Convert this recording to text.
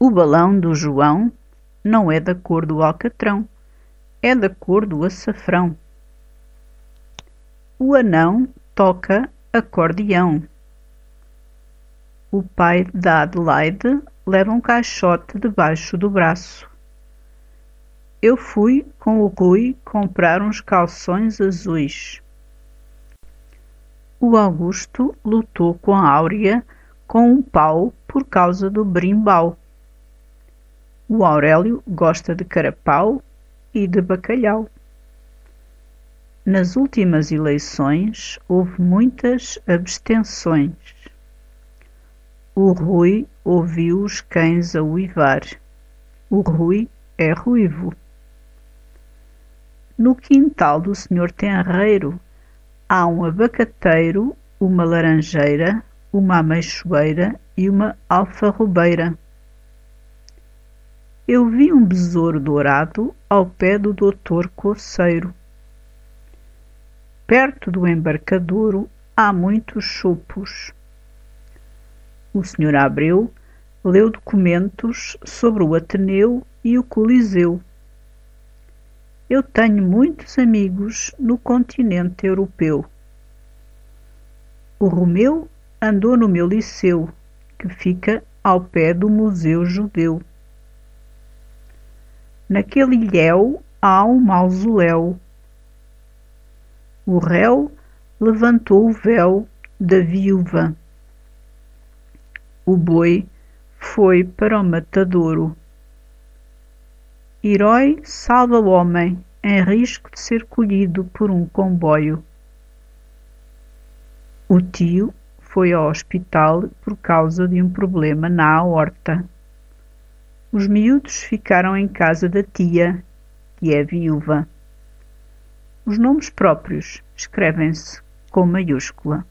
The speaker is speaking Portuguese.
O balão do João não é da cor do alcatrão, é da cor do açafrão. O anão toca acordeão. O pai da Adelaide leva um caixote debaixo do braço. Eu fui com o Rui comprar uns calções azuis. O Augusto lutou com a Áurea com um pau por causa do brimbau. O Aurélio gosta de carapau e de bacalhau. Nas últimas eleições houve muitas abstenções. O Rui ouviu os cães a uivar. O Rui é ruivo. No quintal do senhor Tenreiro há um abacateiro, uma laranjeira, uma ameixoeira e uma alfarrobeira. Eu vi um besouro dourado ao pé do doutor Coceiro. Perto do embarcadouro há muitos chopos. O senhor Abreu leu documentos sobre o Ateneu e o Coliseu. Eu tenho muitos amigos no continente europeu. O Romeu andou no meu liceu, que fica ao pé do Museu Judeu. Naquele ilhéu há um mausoléu. O réu levantou o véu da viúva. O boi foi para o matadouro. Herói salva o homem em risco de ser colhido por um comboio. O tio foi ao hospital por causa de um problema na aorta. Os miúdos ficaram em casa da tia, que é viúva. Os nomes próprios escrevem-se com maiúscula.